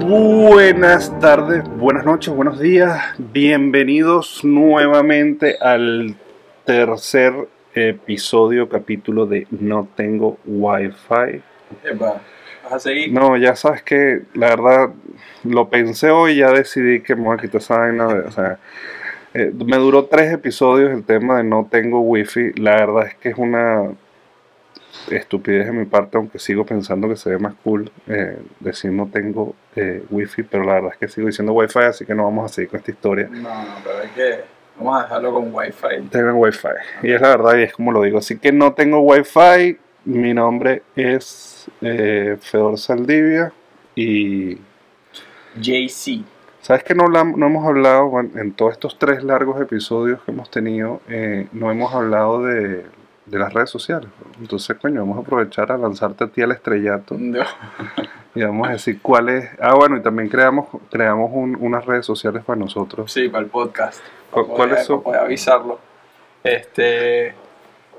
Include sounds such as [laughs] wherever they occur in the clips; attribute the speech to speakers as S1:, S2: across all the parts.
S1: Buenas tardes, buenas noches, buenos días. Bienvenidos nuevamente al tercer episodio, capítulo de No tengo Wi-Fi.
S2: Epa, ¿vas a seguir?
S1: No, ya sabes que la verdad lo pensé hoy y ya decidí que me voy a quitar esa vaina. de- o sea, eh, me duró tres episodios el tema de no tengo wifi. La verdad es que es una estupidez de mi parte, aunque sigo pensando que se ve más cool eh, decir no tengo eh, wifi, pero la verdad es que sigo diciendo wifi, así que no vamos a seguir con esta historia.
S2: No, no, pero hay que. Vamos a dejarlo con wifi.
S1: Tengo wifi, y es la verdad y es como lo digo. Así que no tengo wifi. Mi nombre es eh, Fedor Saldivia y
S2: JC.
S1: sabes que no, no hemos hablado bueno, en todos estos tres largos episodios que hemos tenido, no hemos hablado de, de las redes sociales. Entonces, coño, vamos a aprovechar a lanzarte a ti al estrellato
S2: No. [laughs]
S1: y vamos a decir cuál es. Ah, bueno, y también creamos, creamos un- unas redes sociales para nosotros.
S2: Sí, para el podcast.
S1: ¿Cu-
S2: Para
S1: cuáles son?
S2: para avisarlo. Este.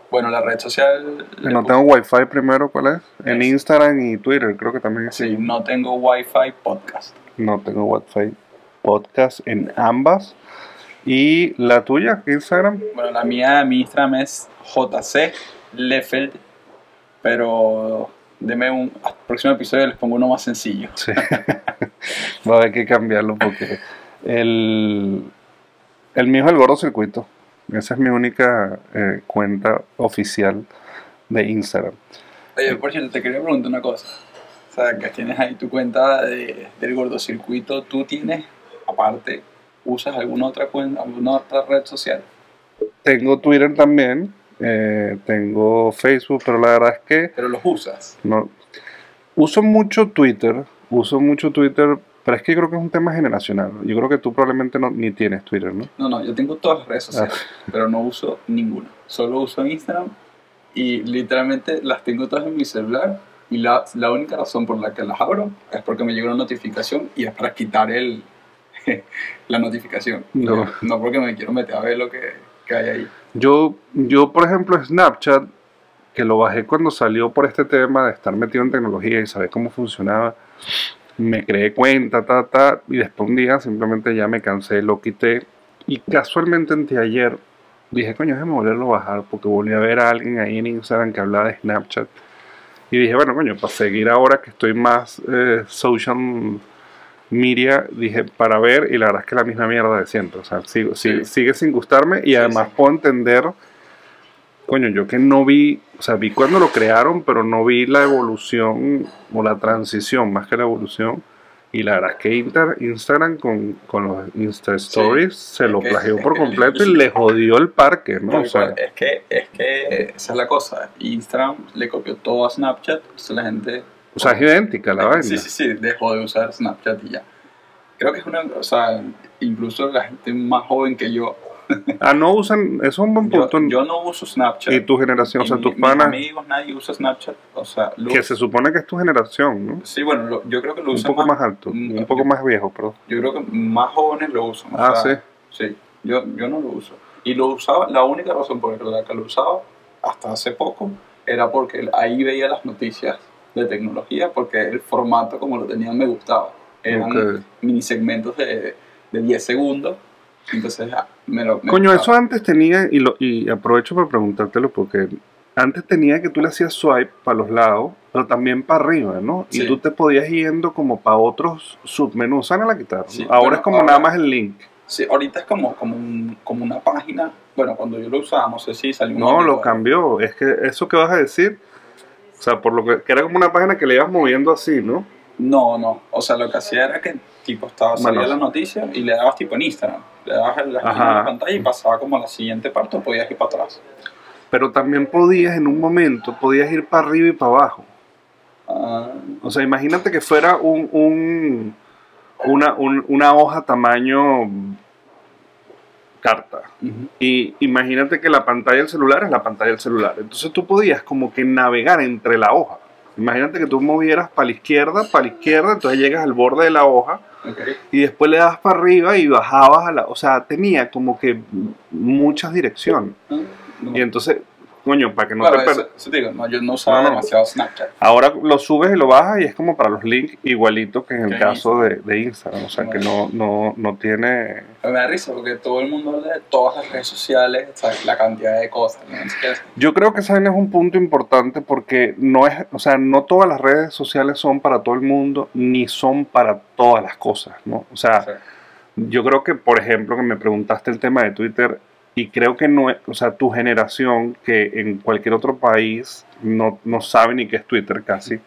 S2: Bueno, la red social.
S1: No tengo wifi primero, ¿cuál es? En
S2: Es-
S1: Instagram y Twitter, creo que también es
S2: Sí, no tengo wifi podcast.
S1: No tengo Wi-Fi podcast en ambas. ¿Y la tuya, Instagram?
S2: Bueno, la mía, mi Instagram es JC Lefeld. Pero. Deme un. Próximo episodio les pongo uno más sencillo.
S1: Sí. Va a haber que cambiarlo porque el, el mío es el gordo circuito. Esa es mi única eh, cuenta oficial de Instagram.
S2: Oye, por cierto, te quería preguntar una cosa. O sea, que tienes ahí tu cuenta de, del gordocircuito. ¿Tú tienes, aparte, usas alguna otra cuenta, alguna otra red social?
S1: Tengo Twitter también, eh, tengo Facebook, pero la verdad es que
S2: Pero los usas.
S1: no uso mucho Twitter, uso mucho Twitter, pero es que yo creo que es un tema generacional. Yo creo que tú probablemente no, ni tienes Twitter, ¿no?
S2: No, no, yo tengo todas las redes sociales, pero no uso ninguna. Solo uso Instagram y literalmente las tengo todas en mi celular. Y la, la única razón por la que las abro es porque me llega una notificación y es para quitar el, [laughs] la notificación.
S1: No.
S2: no porque me quiero meter a ver lo que, que hay ahí.
S1: Yo, yo, por ejemplo, Snapchat, que lo bajé cuando salió por este tema de estar metido en tecnología y saber cómo funcionaba, me creé cuenta, ta, ta, y después un día simplemente ya me cansé, lo quité. Y casualmente anteayer dije, coño, déjame volverlo a bajar, porque volví a ver a alguien ahí en Instagram que hablaba de Snapchat. Y dije, bueno, coño, para seguir ahora que estoy más eh, social media, dije, para ver, y la verdad es que la misma mierda de siempre. O sea, sigo-
S2: Sí.
S1: sigue, sin gustarme y
S2: Sí,
S1: además
S2: sí.
S1: puedo entender, coño, yo que no vi, o sea, vi cuando lo crearon, pero no vi la evolución o la transición, más que la evolución. Y la verdad es que Inter- Instagram con, con los Insta Stories se lo
S2: que-
S1: plagió por completo y le jodió el parque, ¿no? O sea,
S2: es que es que esa es la cosa. Instagram le copió todo a Snapchat, entonces la gente
S1: o sea, es idéntica la vaina.
S2: Sí, sí, sí, dejó de usar Snapchat y ya. Creo que es una, o sea, incluso la gente más joven que yo, [laughs]
S1: Ah, no usan, eso es un buen
S2: yo,
S1: punto.
S2: yo no uso Snapchat.
S1: y tu generación, o
S2: Y
S1: sea,
S2: mi-
S1: tus
S2: mis
S1: panas,
S2: amigos, nadie usa Snapchat, o sea, lo-
S1: que se supone que es tu generación, ¿no?
S2: sí, bueno, lo- yo creo que lo
S1: Un
S2: usan
S1: poco más alto,
S2: Mm,
S1: un poco
S2: yo-
S1: más viejo, perdón.
S2: Yo creo que más jóvenes lo usan. o
S1: Ah,
S2: sea, Sí, yo, yo no lo uso. Y lo usaba, la única razón por la que lo usaba hasta hace poco era porque ahí veía las noticias de tecnología, porque el formato como lo tenían me gustaba. Eran
S1: Ok.
S2: mini segmentos de, de 10 segundos. Entonces ah, me lo... me
S1: Coño, eso
S2: gustaba.
S1: antes tenía, y, lo, y aprovecho para preguntártelo porque antes tenía que tú le hacías swipe para los lados, pero también para arriba, ¿no? Y
S2: Sí.
S1: tú te podías yendo como para otros submenús, ¿saben la quitaron?
S2: Sí,
S1: ahora es como
S2: ahora-
S1: nada más el link.
S2: Sí, ahorita es como, como, un- como una página. Bueno, cuando yo lo usaba, no sé si salió un
S1: No, lo cambió. Es que eso que vas a decir, o sea, por lo que, que era como una página que le ibas moviendo así, ¿no?
S2: No, no. O sea, lo que hacía era que tipo estaba salía la noticia y le dabas tipo en Instagram. Le dabas
S1: Ajá.
S2: la pantalla y pasaba como a la siguiente parte o podías ir para atrás.
S1: Pero también podías en un momento, podías ir para arriba y para abajo.
S2: Ah,
S1: O sea, imagínate que fuera un, un- una, un- una hoja tamaño Y imagínate que la pantalla del celular es la pantalla del celular. Entonces tú podías como que navegar entre la hoja. Imagínate que tú movieras para la izquierda, para la izquierda, entonces llegas al borde de la hoja y después le das para arriba y bajabas a la... O sea, tenía como que muchas direcciones.
S2: Ah.
S1: Y entonces, coño, para que no
S2: Claro,
S1: te
S2: eso,
S1: per-
S2: eso te digo, no, yo no usaba
S1: No,
S2: demasiado Snapchat.
S1: Ahora lo subes y lo bajas y es como para los links igualito que en el caso de, de Instagram. O sea, que no, no, no tiene...
S2: Me da risa porque todo el mundo habla de todas las redes sociales, ¿sabes? la cantidad de cosas.
S1: Yo creo que ese es un punto importante porque no es, o sea, no todas las redes sociales son para todo el mundo ni son para todas las cosas, ¿no? O sea,
S2: o sea,
S1: yo creo que, por ejemplo, que me preguntaste el tema de Twitter y creo que no, o sea, tu generación que en cualquier otro país no, no sabe ni qué es Twitter casi.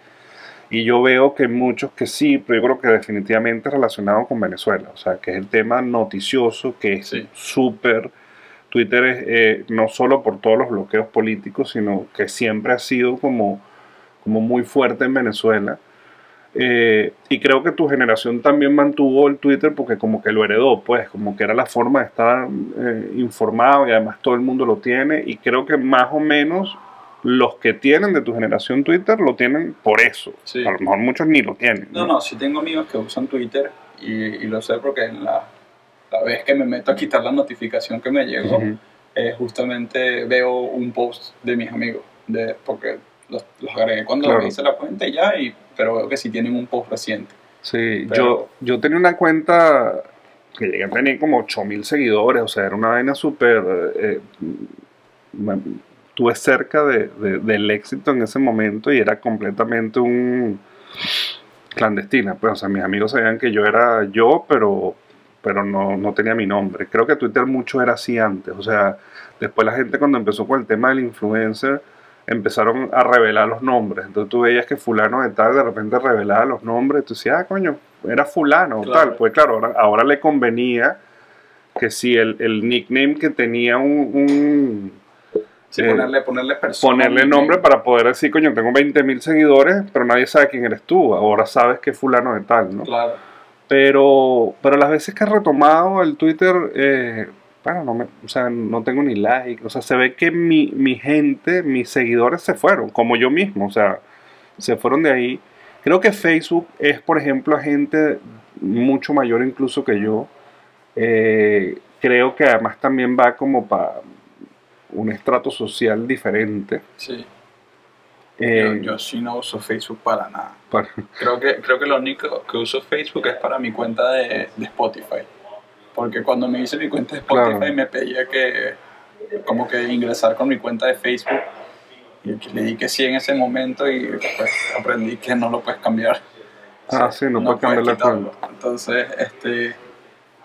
S1: Y yo veo que muchos que sí, pero yo creo que definitivamente relacionado con Venezuela, o sea, que es el tema noticioso, que es
S2: Sí.
S1: súper Twitter es eh, no solo por todos los bloqueos políticos, sino que siempre ha sido como, como muy fuerte en Venezuela. Eh, y creo que tu generación también mantuvo el Twitter porque como que lo heredó, pues como que era la forma de estar eh, informado y además todo el mundo lo tiene y creo que más o menos los que tienen de tu generación Twitter lo tienen por eso.
S2: Sí.
S1: A lo mejor muchos ni lo tienen.
S2: No, no, sí tengo amigos que usan Twitter y, y lo sé porque en la, la vez que me meto a quitar la notificación que me llegó, eh, justamente veo un post de mis amigos, de, porque los, los agregué cuando
S1: Claro.
S2: hice la cuenta y ya, y, pero veo que sí tienen un post reciente.
S1: Sí,
S2: Pero-
S1: yo, yo tenía una cuenta que llegué a tener como 8000 seguidores, o sea, era una vaina súper. eh, Estuve cerca de, de- del éxito en ese momento y era completamente un clandestina. Pues, o sea, mis amigos sabían que yo era yo, pero, pero no, no tenía mi nombre. Creo que Twitter mucho era así antes, o sea, después la gente cuando empezó con el tema del influencer empezaron a revelar los nombres. Entonces tú veías que fulano de tal de repente revelaba los nombres. Tú decías, ah, coño, era fulano o
S2: Claro.
S1: tal. Pues claro, ahora, ahora le convenía que si el, el nickname que tenía un, un-
S2: Sí,
S1: Eh,
S2: ponerle, ponerle persona.
S1: ponerle nombre para poder decir, coño, tengo 20 mil seguidores, pero nadie sabe quién eres tú. Ahora sabes que es fulano de tal, ¿no?
S2: Claro.
S1: Pero, pero las veces que he retomado el Twitter, eh, bueno, no, me, o sea, no tengo ni like. O sea, se ve que mi, mi gente, mis seguidores se fueron, como yo mismo. O sea, se fueron de ahí. Creo que Facebook es, por ejemplo, a gente mucho mayor incluso que yo. Eh, creo que además también va como para un estrato social diferente.
S2: Sí.
S1: Eh,
S2: yo, yo sí no uso Facebook para nada.
S1: para-
S2: Creo que, creo que lo único que uso Facebook es para mi cuenta de, de Spotify. Porque cuando me hice mi cuenta de Spotify
S1: Claro.
S2: me pedía que como que ingresar con mi cuenta de Facebook. Y le di que sí en ese momento y después aprendí que no lo puedes cambiar.
S1: Ah, sí, no puedes cambiar la
S2: quitarlo. Entonces, este,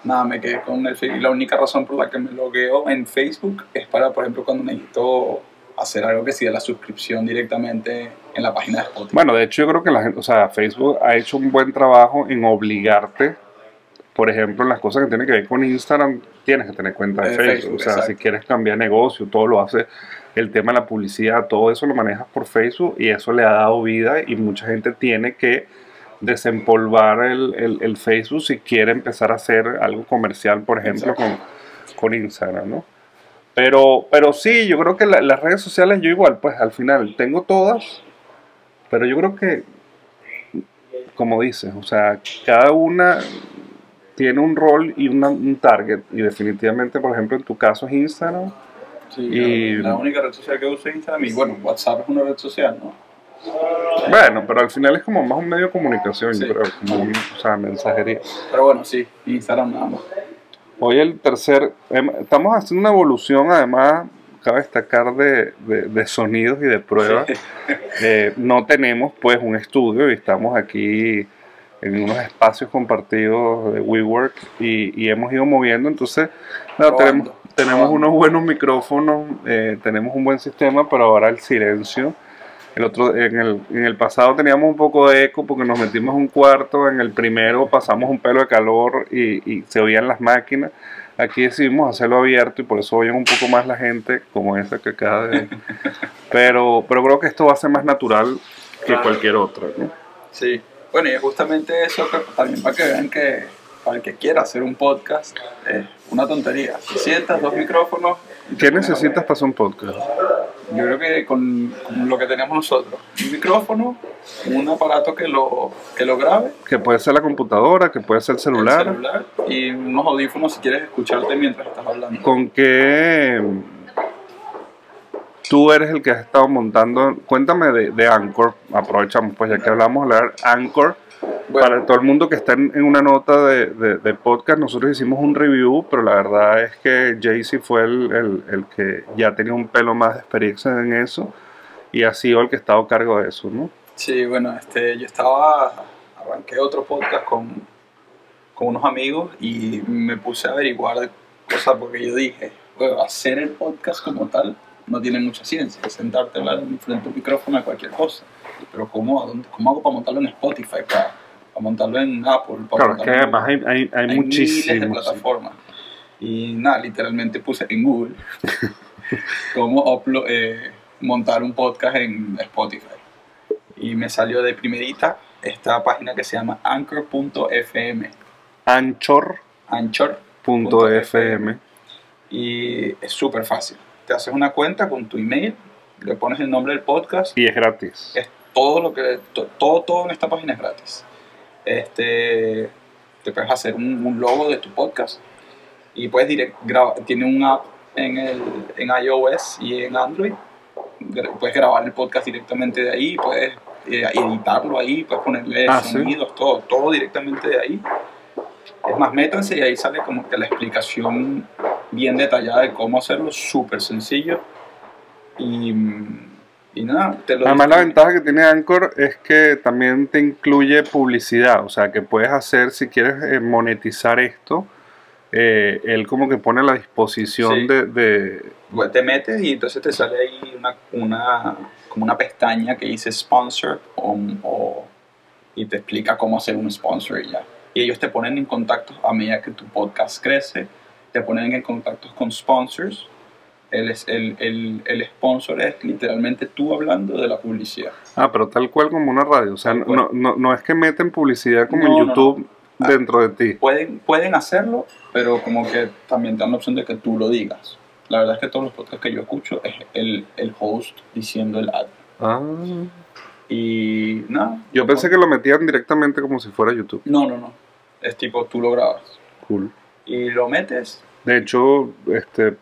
S2: nada, me quedé con el Facebook. Y la única razón por la que me logueo en Facebook es para, por ejemplo, cuando necesito hacer algo que sea la suscripción directamente en la página de Spotify.
S1: Bueno, de hecho yo creo que la gente, o sea, Facebook ha hecho un buen trabajo en obligarte, por ejemplo, en las cosas que tienen que ver con Instagram, tienes que tener cuenta de
S2: De
S1: Facebook.
S2: Facebook,
S1: o sea,
S2: exacto.
S1: si quieres cambiar negocio, todo lo hace, el tema de la publicidad, todo eso lo manejas por Facebook y eso le ha dado vida y mucha gente tiene que desempolvar el, el- el Facebook si quiere empezar a hacer algo comercial, por ejemplo, con, con Instagram, ¿no? Pero, pero sí, yo creo que la- las redes sociales, yo igual, pues al final tengo todas, pero yo creo que, como dices, o sea, cada una tiene un rol y una- un target. Y definitivamente, por ejemplo, en tu caso es Instagram.
S2: Sí,
S1: Y-
S2: la única red social que uso es Instagram y bueno, WhatsApp es una red social, ¿no?
S1: Bueno, pero al final es como más un medio de comunicación,
S2: Sí.
S1: yo creo, como un, o sea, mensajería.
S2: Pero bueno, sí, Instagram nada más.
S1: Hoy el tercer, em, estamos haciendo una evolución además, cabe destacar de, de- de sonidos y de pruebas. Eh, no tenemos pues un estudio y estamos aquí en unos espacios compartidos de WeWork y, y hemos ido moviendo, entonces
S2: Probando,
S1: tenemos, tenemos unos buenos micrófonos, eh, tenemos un buen sistema, pero ahora el silencio. El otro, en, el, en el pasado teníamos un poco de eco porque nos metimos un cuarto, en el primero pasamos un pelo de calor y, y se oían las máquinas. Aquí decidimos hacerlo abierto y por eso oyen un poco más la gente, como esa que acaba de... [laughs] Pero, pero creo que esto va a ser más natural que
S2: Claro.
S1: cualquier otra. ¿no?
S2: Sí. Bueno, y justamente eso también para que vean que para el que quiera hacer un podcast es una tontería. Si sientas dos micrófonos,
S1: ¿Qué necesitas para hacer un podcast?
S2: yo creo que con, con lo que tenemos nosotros, un micrófono, un aparato que lo, que lo grabe,
S1: Que puede ser la computadora, que puede ser el
S2: el
S1: celular.
S2: celular y unos audífonos si quieres escucharte mientras estás hablando.
S1: ¿Con qué, tú eres el que has estado montando. Cuéntame de, de Anchor. Aprovechamos, pues ya que hablamos, hablar Anchor.
S2: Bueno.
S1: Para todo el mundo que está en, una nota de, de- de podcast, nosotros hicimos un review, pero la verdad es que Jaycee fue el, el- el que ya tenía un pelo más de experiencia en eso y ha sido el que ha estado a cargo de eso, ¿no?
S2: Sí, bueno, este, yo estaba, arranqué otro podcast con, con unos amigos y me puse a averiguar cosas porque yo dije, bueno, hacer el podcast como tal no tiene mucha ciencia, es sentarte a hablar frente a un micrófono de cualquier cosa. Pero ¿cómo, a cómo hago para montarlo en Spotify, para, para montarlo en Apple? Para
S1: Claro, que además hay, hay, hay
S2: hay miles de plataformas. Y nada, literalmente puse en Google [laughs] cómo uplo- eh, montar un podcast en Spotify. Y me salió de primerita esta página que se llama anchor.fm.
S1: Anchor.fm
S2: Anchor. Y es súper fácil. Te haces una cuenta con tu email, le pones el nombre del podcast.
S1: Y es gratis.
S2: es todo lo que to- todo todo en esta página es gratis. Este te puedes hacer un, un logo de tu podcast. Y puedes direct, graba- tiene un app en el en iOS y en Android. Puedes grabar el podcast directamente de ahí puedes eh, editarlo ahí puedes ponerle
S1: Ah, ¿sí?
S2: sonidos todo todo directamente de ahí. Es más métanse y ahí sale como que la explicación bien detallada de cómo hacerlo súper sencillo y y nada, te lo
S1: Además la ventaja que tiene Anchor es que también te incluye publicidad, o sea que puedes hacer, si quieres eh, monetizar esto, eh, él como que pone a la disposición
S2: Sí.
S1: de, de-
S2: Pues te metes y entonces te sale ahí una, una, como una pestaña que dice sponsor o, o- y te explica cómo hacer un sponsor y ya. Y ellos te ponen en contacto a medida que tu podcast crece, te ponen en contacto con sponsors. El, el, el, el sponsor es literalmente tú hablando de la publicidad.
S1: Ah, pero tal cual como una radio, o sea, no, no, no es que meten publicidad como
S2: No,
S1: en YouTube
S2: Ah.
S1: dentro de ti.
S2: Pueden, pueden hacerlo, pero como que también te dan la opción de que tú lo digas. La verdad es que todos los podcasts que yo escucho es el, el host diciendo el ad.
S1: Ah,
S2: Y nada.
S1: yo pensé que lo metían directamente como si fuera YouTube.
S2: No, no, no. Es tipo, tú lo grabas.
S1: Cool.
S2: Y lo metes.
S1: De hecho, este,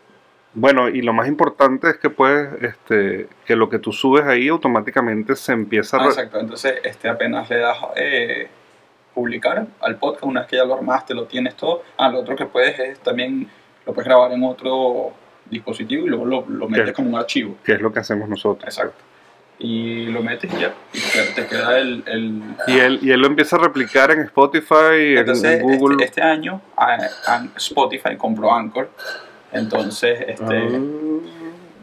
S1: bueno, y lo más importante es que puedes, este, que lo que tú subes ahí automáticamente se empieza a...
S2: Ah, exacto. Entonces, este, apenas le das eh, publicar al podcast, una vez que ya lo armaste, lo tienes todo. Ah, lo otro que puedes es también, lo puedes grabar en otro dispositivo y luego lo, lo metes como un archivo.
S1: que es lo que hacemos nosotros.
S2: Exacto. Y lo metes y ya. Y te, queda el... el
S1: Y él, y él lo empieza a replicar en Spotify, en-
S2: Entonces,
S1: en Google.
S2: este, este año Spotify compró Anchor. Entonces, este,
S1: Ah.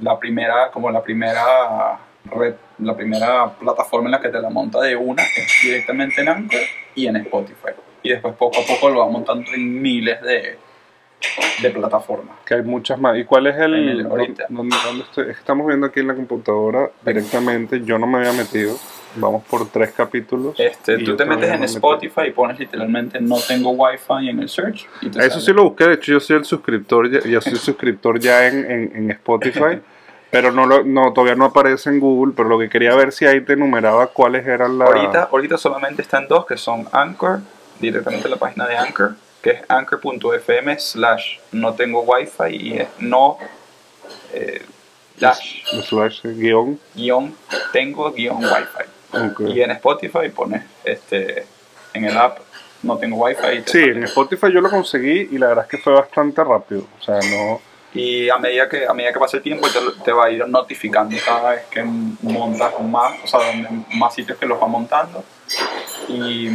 S2: la primera, como la primera red, la primera plataforma en la que te la monta de una es directamente en Anchor y en Spotify. Y después poco a poco lo va montando en miles de, de plataformas.
S1: que hay muchas más. ¿Y cuál es el...?
S2: El- ahorita.
S1: ¿dónde- dónde estoy? Estamos viendo aquí en la computadora directamente. Yo no me había metido. Vamos por tres capítulos.
S2: Este, tú te metes en Spotify y pones literalmente no tengo wifi en el search. Y te
S1: Eso
S2: sale.
S1: sí lo busqué, de hecho yo soy el suscriptor, ya, yo soy suscriptor ya en, en- en Spotify, [laughs] pero no, lo, no todavía no aparece en Google, pero lo que quería ver si ahí te enumeraba cuáles eran las...
S2: Ahorita, ahorita solamente están dos, que son Anchor, directamente la página de Anchor, que es anchor.fm slash no tengo wifi y es no eh, dash
S1: slash guion.
S2: guion tengo guion wifi. Y en Spotify pones este, en el app no tengo wifi. y te
S1: Sí,
S2: sale.
S1: en Spotify yo lo conseguí y la verdad es que fue bastante rápido, o sea, no...
S2: Y a medida que a medida que pasa el tiempo te, va a ir notificando cada vez que montas más, o sea, donde más sitios que los va montando. Y,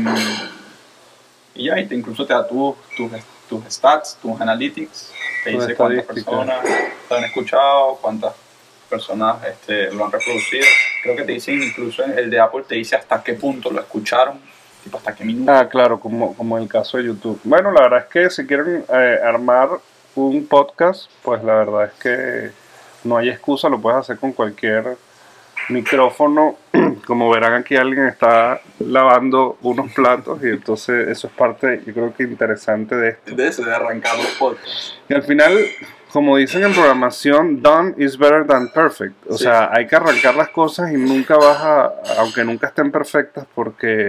S2: y ya, y te, incluso te da tus tus tus stats, tus analytics, te dice cuántas personas lo han escuchado, cuántas personas este, lo han reproducido. Creo que te dicen incluso el de Apple te dice hasta qué punto lo escucharon, tipo hasta qué minuto.
S1: Ah, claro, como, como en el caso de YouTube. Bueno, la verdad es que si quieren eh, armar un podcast, pues la verdad es que no hay excusa, lo puedes hacer con cualquier micrófono. [clears throat] Como verán aquí alguien está lavando unos platos y entonces eso es parte, yo creo que interesante de esto.
S2: De eso, de arrancar los podcasts.
S1: Y al final, como dicen en programación, done is better than perfect. O
S2: Sí.
S1: sea, hay que arrancar las cosas y nunca vas a, aunque nunca estén perfectas, porque,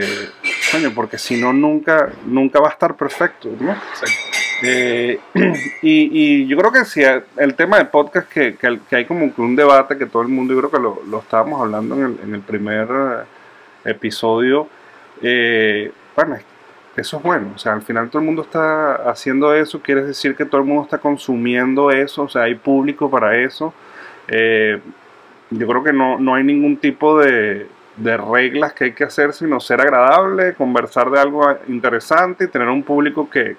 S1: coño, porque si no, nunca, nunca va a estar perfecto, ¿no?
S2: Exacto.
S1: Eh, [clears throat] y, y, yo creo que si el tema de podcast, que, hay como un debate que todo el mundo, yo creo que lo, estábamos hablando en el, en el primer eh, episodio, eh, bueno, eso es bueno, o sea, al final todo el mundo está haciendo eso, quiere decir que todo el mundo está consumiendo eso, o sea, hay público para eso. yo creo que no, no hay ningún tipo de reglas que hay que hacer, sino ser agradable, conversar de algo interesante y tener un público que,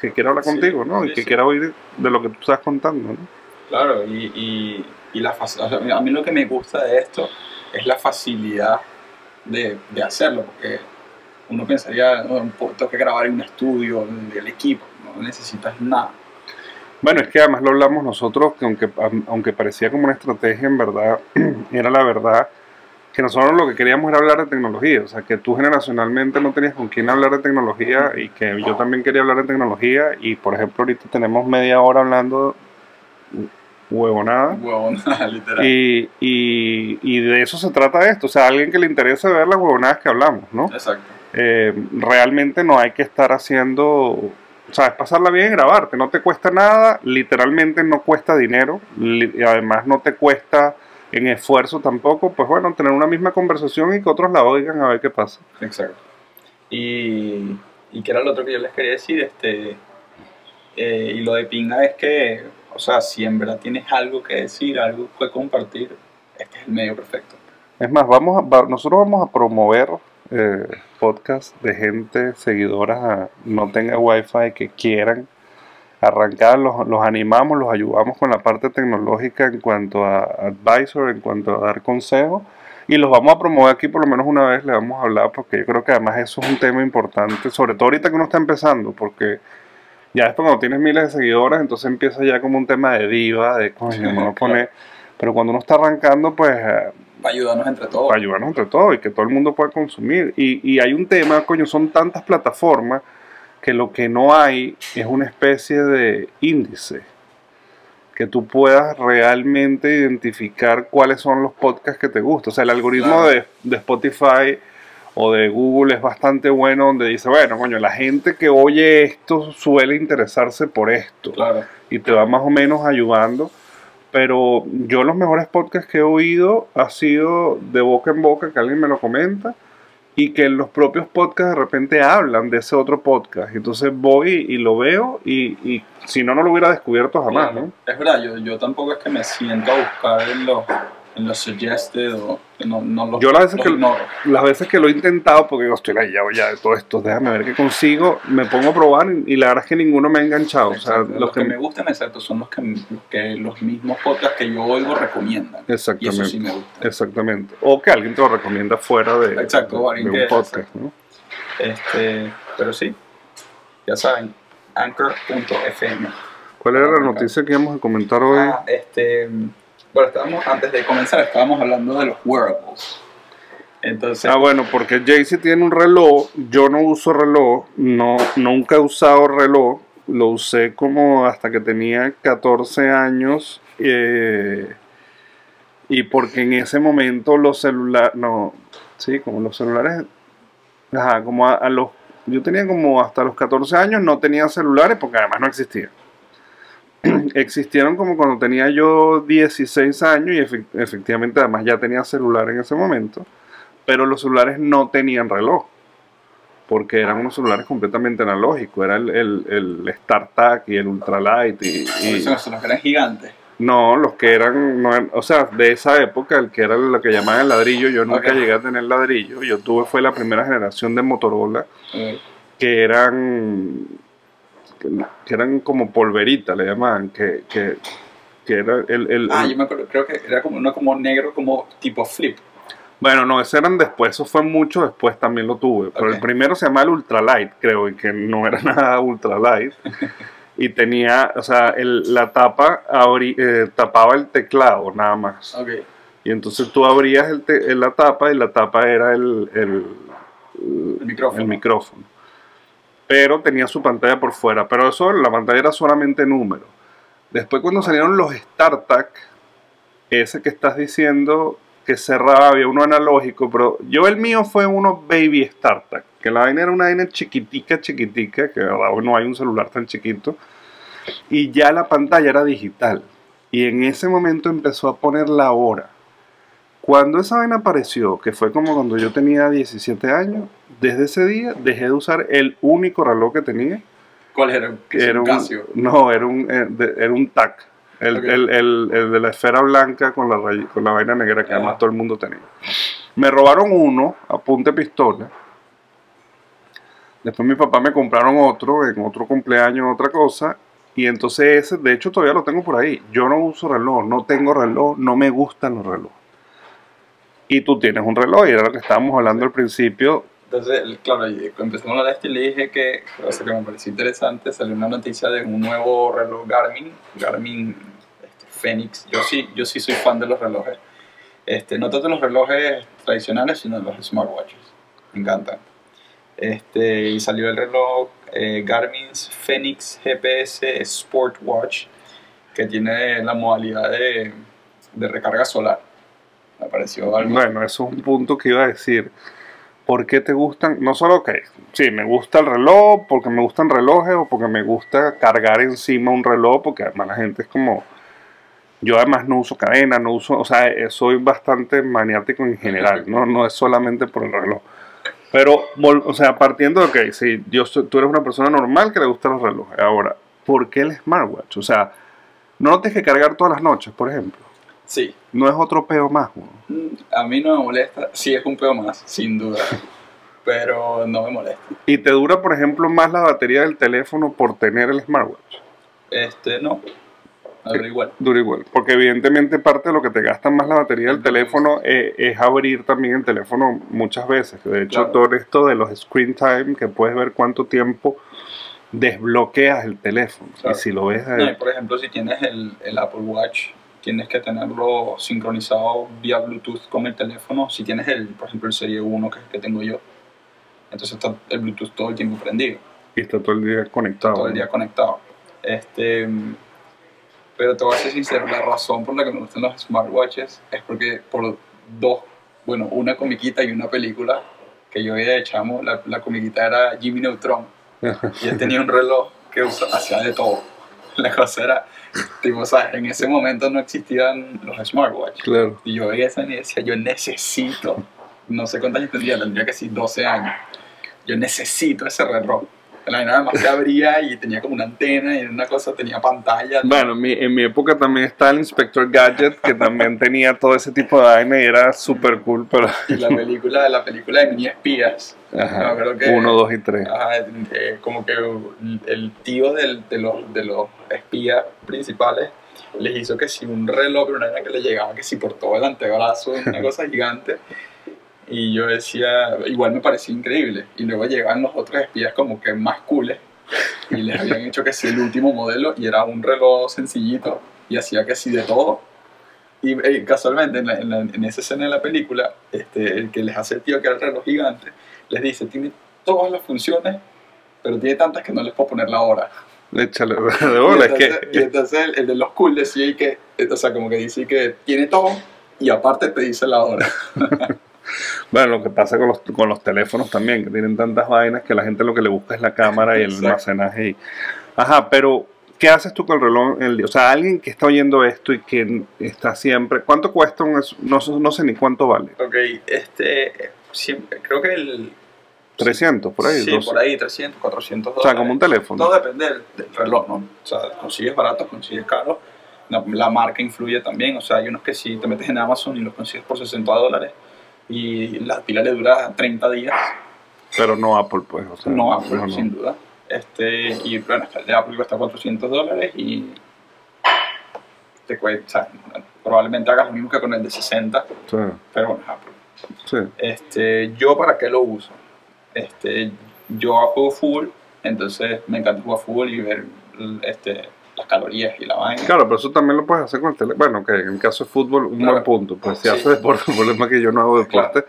S1: que quiera hablar contigo, ¿no? y que quiera oír de lo que tú estás contando, ¿no?
S2: Claro, y, y, la a mí lo que me gusta de esto es la facilidad de, de hacerlo, porque uno pensaría, no, tengo que grabar en un estudio del equipo, no necesitas nada.
S1: Bueno, es que además lo hablamos nosotros, que aunque, aunque parecía como una estrategia, en verdad, [clears throat] era la verdad que nosotros lo que queríamos era hablar de tecnología, o sea, que tú generacionalmente no tenías con quién hablar de tecnología y que yo también quería hablar de tecnología y por ejemplo ahorita tenemos media hora hablando huevonada.
S2: Huevonada, [laughs] literal.
S1: Y, y, y, de eso se trata esto, o sea, alguien que le interese ver las huevonadas que hablamos, ¿no?
S2: Exacto.
S1: Eh, realmente no hay que estar haciendo, o sea, es pasarla bien y grabarte, no te cuesta nada, literalmente no cuesta dinero, y además no te cuesta en esfuerzo tampoco, pues bueno, tener una misma conversación y que otros la oigan a ver qué pasa.
S2: Exacto. Y, y que era lo otro que yo les quería decir, este, eh, y lo de pinga es que, o sea, si en verdad tienes algo que decir, algo que compartir, este es el medio perfecto.
S1: Es más, vamos a, nosotros vamos a promover eh, podcasts de gente, seguidoras, no tenga wifi, que quieran arrancar, los, los, animamos, los ayudamos con la parte tecnológica en cuanto a advisor, en cuanto a dar consejos. Y los vamos a promover aquí por lo menos una vez, le vamos a hablar, porque yo creo que además eso es un tema importante, sobre todo ahorita que uno está empezando, porque ya esto cuando tienes miles de seguidores, entonces empieza ya como un tema de diva, de coño, no pone... Pero cuando uno está arrancando, pues...
S2: Eh, para ayudarnos entre todos.
S1: Para ayudarnos entre todos y que todo el mundo pueda consumir. Y, y hay un tema, coño, son tantas plataformas que lo que no hay es una especie de índice que tú puedas realmente identificar cuáles son los podcasts que te gustan. O sea, el algoritmo de, Spotify o de Google es bastante bueno donde dice, bueno, coño, la gente que oye esto suele interesarse por esto. Y te va más o menos ayudando. Pero yo los mejores podcasts que he oído ha sido de boca en boca, que alguien me lo comenta y que los propios podcasts de repente hablan de ese otro podcast. Entonces voy y lo veo y, y si no, no lo hubiera descubierto jamás. ¿no?
S2: Es verdad, yo, yo tampoco es que me siento a buscar en los en los suggested o no, no los,
S1: Yo las veces, que, las veces que lo he intentado, porque yo estoy layado ya de todo esto, déjame ver qué consigo, me pongo a probar y, la verdad es que ninguno me ha enganchado. o sea,
S2: los, que, me gustan, exacto, son los que, que, los mismos podcasts que yo oigo recomiendan.
S1: Exactamente.
S2: Y eso sí me gusta.
S1: Exactamente. O que alguien te lo recomienda fuera de,
S2: exacto,
S1: de, un podcast. ¿no?
S2: Este, pero sí, ya saben, anchor.fm.
S1: ¿Cuál era la noticia que íbamos a comentar hoy?
S2: Ah, este bueno, estábamos, antes de comenzar, estábamos hablando de los wearables. Entonces,
S1: ah, bueno, porque Jaycee tiene un reloj, yo no uso reloj, no, nunca he usado reloj, lo usé como hasta que tenía 14 años eh, y porque en ese momento los celulares, no, sí, como los celulares, ajá, como a los, yo tenía como hasta los 14 años no tenía celulares porque además no existían. [clears throat] existieron como cuando tenía yo 16 años y efectivamente además ya tenía celular en ese momento, pero los celulares no tenían reloj, porque eran unos celulares completamente analógicos, era el, el, el StarTAC y el Ultralight y... y
S2: los que eran gigantes.
S1: No, los que eran, o sea, de esa época, el que era lo que llamaban el ladrillo, yo nunca llegué a tener ladrillo, yo tuve fue la primera generación de Motorola, que eran que, eran como polverita, le llamaban, que, que, que era el, el,
S2: Ah, yo me acuerdo, creo que era como uno como negro, como tipo flip.
S1: Bueno, no, ese eran después, eso fue mucho después también lo tuve. Pero el primero se llamaba el Ultralight, creo, y que no era [laughs] nada Ultralight. [laughs] y tenía, o sea, el, la tapa eh, tapaba el teclado nada más.
S2: Okay.
S1: Y entonces tú abrías el la tapa y la tapa era el, el,
S2: el micrófono.
S1: El micrófono pero tenía su pantalla por fuera. Pero eso, la pantalla era solamente número. Después cuando salieron los StarTAC, ese que estás diciendo que cerraba, había uno analógico, pero yo el mío fue uno Baby StarTAC, que la vaina era una vaina chiquitica, chiquitica, que ahora no hay un celular tan chiquito, y ya la pantalla era digital. Y en ese momento empezó a poner la hora. Cuando esa vaina apareció, que fue como cuando yo tenía 17 años, desde ese día dejé de usar el único reloj que tenía.
S2: ¿Cuál era?
S1: Era un,
S2: Casio.
S1: no, era un, eh, era un TAC. El- el- el de la esfera blanca con la, ray- con la vaina negra que
S2: Ajá.
S1: además todo el mundo tenía. Me robaron uno a punta de pistola. Después mi papá me compraron otro en otro cumpleaños, otra cosa. Y entonces ese, de hecho todavía lo tengo por ahí. Yo no uso reloj, no tengo reloj, no me gustan los relojes. Y tú tienes un reloj, y era lo que estábamos hablando al principio.
S2: Entonces, claro, empezamos a hablar de esto, y le dije que, o sea, que me pareció interesante, salió una noticia de un nuevo reloj Garmin, Garmin este, Fenix. Yo sí, yo sí soy fan de los relojes. Este, no tanto los relojes tradicionales, sino los smartwatches. Me encantan. Este, y salió el reloj eh, Garmin's Fenix GPS Sport Watch, que tiene la modalidad de, de recarga solar. Me pareció algo
S1: Bueno, eso es un punto que iba a decir. ¿Por qué te gustan? No solo que, sí, me gusta el reloj, porque me gustan relojes o porque me gusta cargar encima un reloj, porque además la gente es como... Yo además no uso cadena, no uso, o sea, eh, soy bastante maniático en general, no, no es solamente por el reloj. Pero, o sea, partiendo de que, sí, yo tú eres una persona normal que le gustan los relojes. Ahora, ¿por qué el smartwatch? O sea, no lo tienes que cargar todas las noches, por ejemplo.
S2: Sí,
S1: No es otro peo más,
S2: A mí no me molesta, sí es un pedo más, sin duda, pero no me molesta.
S1: Y te dura, por ejemplo, más la batería del teléfono por tener el smartwatch.
S2: Este, no, ahora igual.
S1: Dura igual. Porque evidentemente parte de lo que te gasta más la batería del teléfono eh, es abrir también el teléfono muchas veces. De hecho,
S2: Claro.
S1: todo esto de los screen time, que puedes ver cuánto tiempo desbloqueas el teléfono.
S2: Claro.
S1: Y si lo ves...
S2: No, y por ejemplo, si tienes el, el Apple Watch, tienes que tenerlo sincronizado vía Bluetooth con el teléfono. Si tienes el, por ejemplo, el Serie 1 que que tengo yo, entonces está el Bluetooth todo el tiempo prendido.
S1: y está todo el día conectado.
S2: todo el día conectado. Este, pero te voy a ser sincero, la razón por la que me gustan los smartwatches es porque por dos, bueno, una comiquita y una película que yo veía de chamo, la, la comiquita era Jimmy Neutron [laughs] y él tenía un reloj que hacía de todo. [laughs] La cosa era, tipo, ¿sabes? En ese momento no existían los smartwatches.
S1: Claro.
S2: Y yo veía esa y decía, yo necesito, no sé cuántos años tendría, tendría que ser 12 años. Yo necesito ese reloj. La vaina además que abría y tenía como una antena y una cosa tenía pantalla.
S1: Bueno, en mi, en mi época también está el Inspector Gadget, que también tenía todo ese tipo de vaina y era súper cool, pero...
S2: Y la película, la película de mini espías.
S1: Ajá,
S2: No, creo que-
S1: uno, dos y tres.
S2: Ajá, eh, como que el tío del- de, los, de los espías principales les hizo que si un reloj, pero una vaina que le llegaba que si por todo el antebrazo, una [laughs] cosa gigante. Y yo decía, igual me parecía increíble. Y luego llegaban los otros espías como que más cooles. Y les habían hecho que sí el último modelo y era un reloj sencillito. Y hacía que sí de todo. Y eh, casualmente en, la- en la- en esa escena de la película, este, el que les hace el tío que era el reloj gigante, les dice, tiene todas las funciones, pero tiene tantas que no les puedo poner la hora.
S1: Échale [laughs] de
S2: y,
S1: bola, es
S2: entonces, y
S1: que...
S2: entonces el, el de los cool decía y que, o sea, como que dice que tiene todo y aparte te dice la hora. [laughs]
S1: Bueno, lo que pasa con los, con los teléfonos también, que tienen tantas vainas que la gente lo que le busca es la cámara y el
S2: Exacto.
S1: almacenaje. Y... Ajá, pero ¿qué haces tú con el reloj? el? O sea, alguien que está oyendo esto y que está siempre... ¿Cuánto cuesta un... No, no sé ni cuánto vale.
S2: Ok, este, siempre, creo que el...
S1: 300, por ahí.
S2: Sí,
S1: 200.
S2: por ahí, 300, 400
S1: O
S2: dólares.
S1: sea, como un teléfono.
S2: Todo depende del, del reloj, ¿no? O sea, consigues barato, consigues caro. La, la marca influye también. O sea, hay unos que sí te metes en Amazon y los consigues por 60 dólares y la pila le dura 30 días.
S1: Pero no Apple, pues. O sea,
S2: no Apple,
S1: no,
S2: sin duda. Este, y bueno, el de Apple cuesta 400 dólares y te cuesta, probablemente hagas lo mismo que con el de 60,
S1: Sí,
S2: pero bueno, es Apple.
S1: sí.
S2: Este, ¿Yo para qué lo uso? Este, yo juego fútbol, entonces me encanta jugar fútbol y ver este, las calorías y la vaina.
S1: Claro, pero eso también lo puedes hacer con el teléfono. Bueno, que en el caso de fútbol, un
S2: Claro.
S1: buen punto. Pues si
S2: Sí.
S1: haces deporte, el problema es que yo no hago deporte.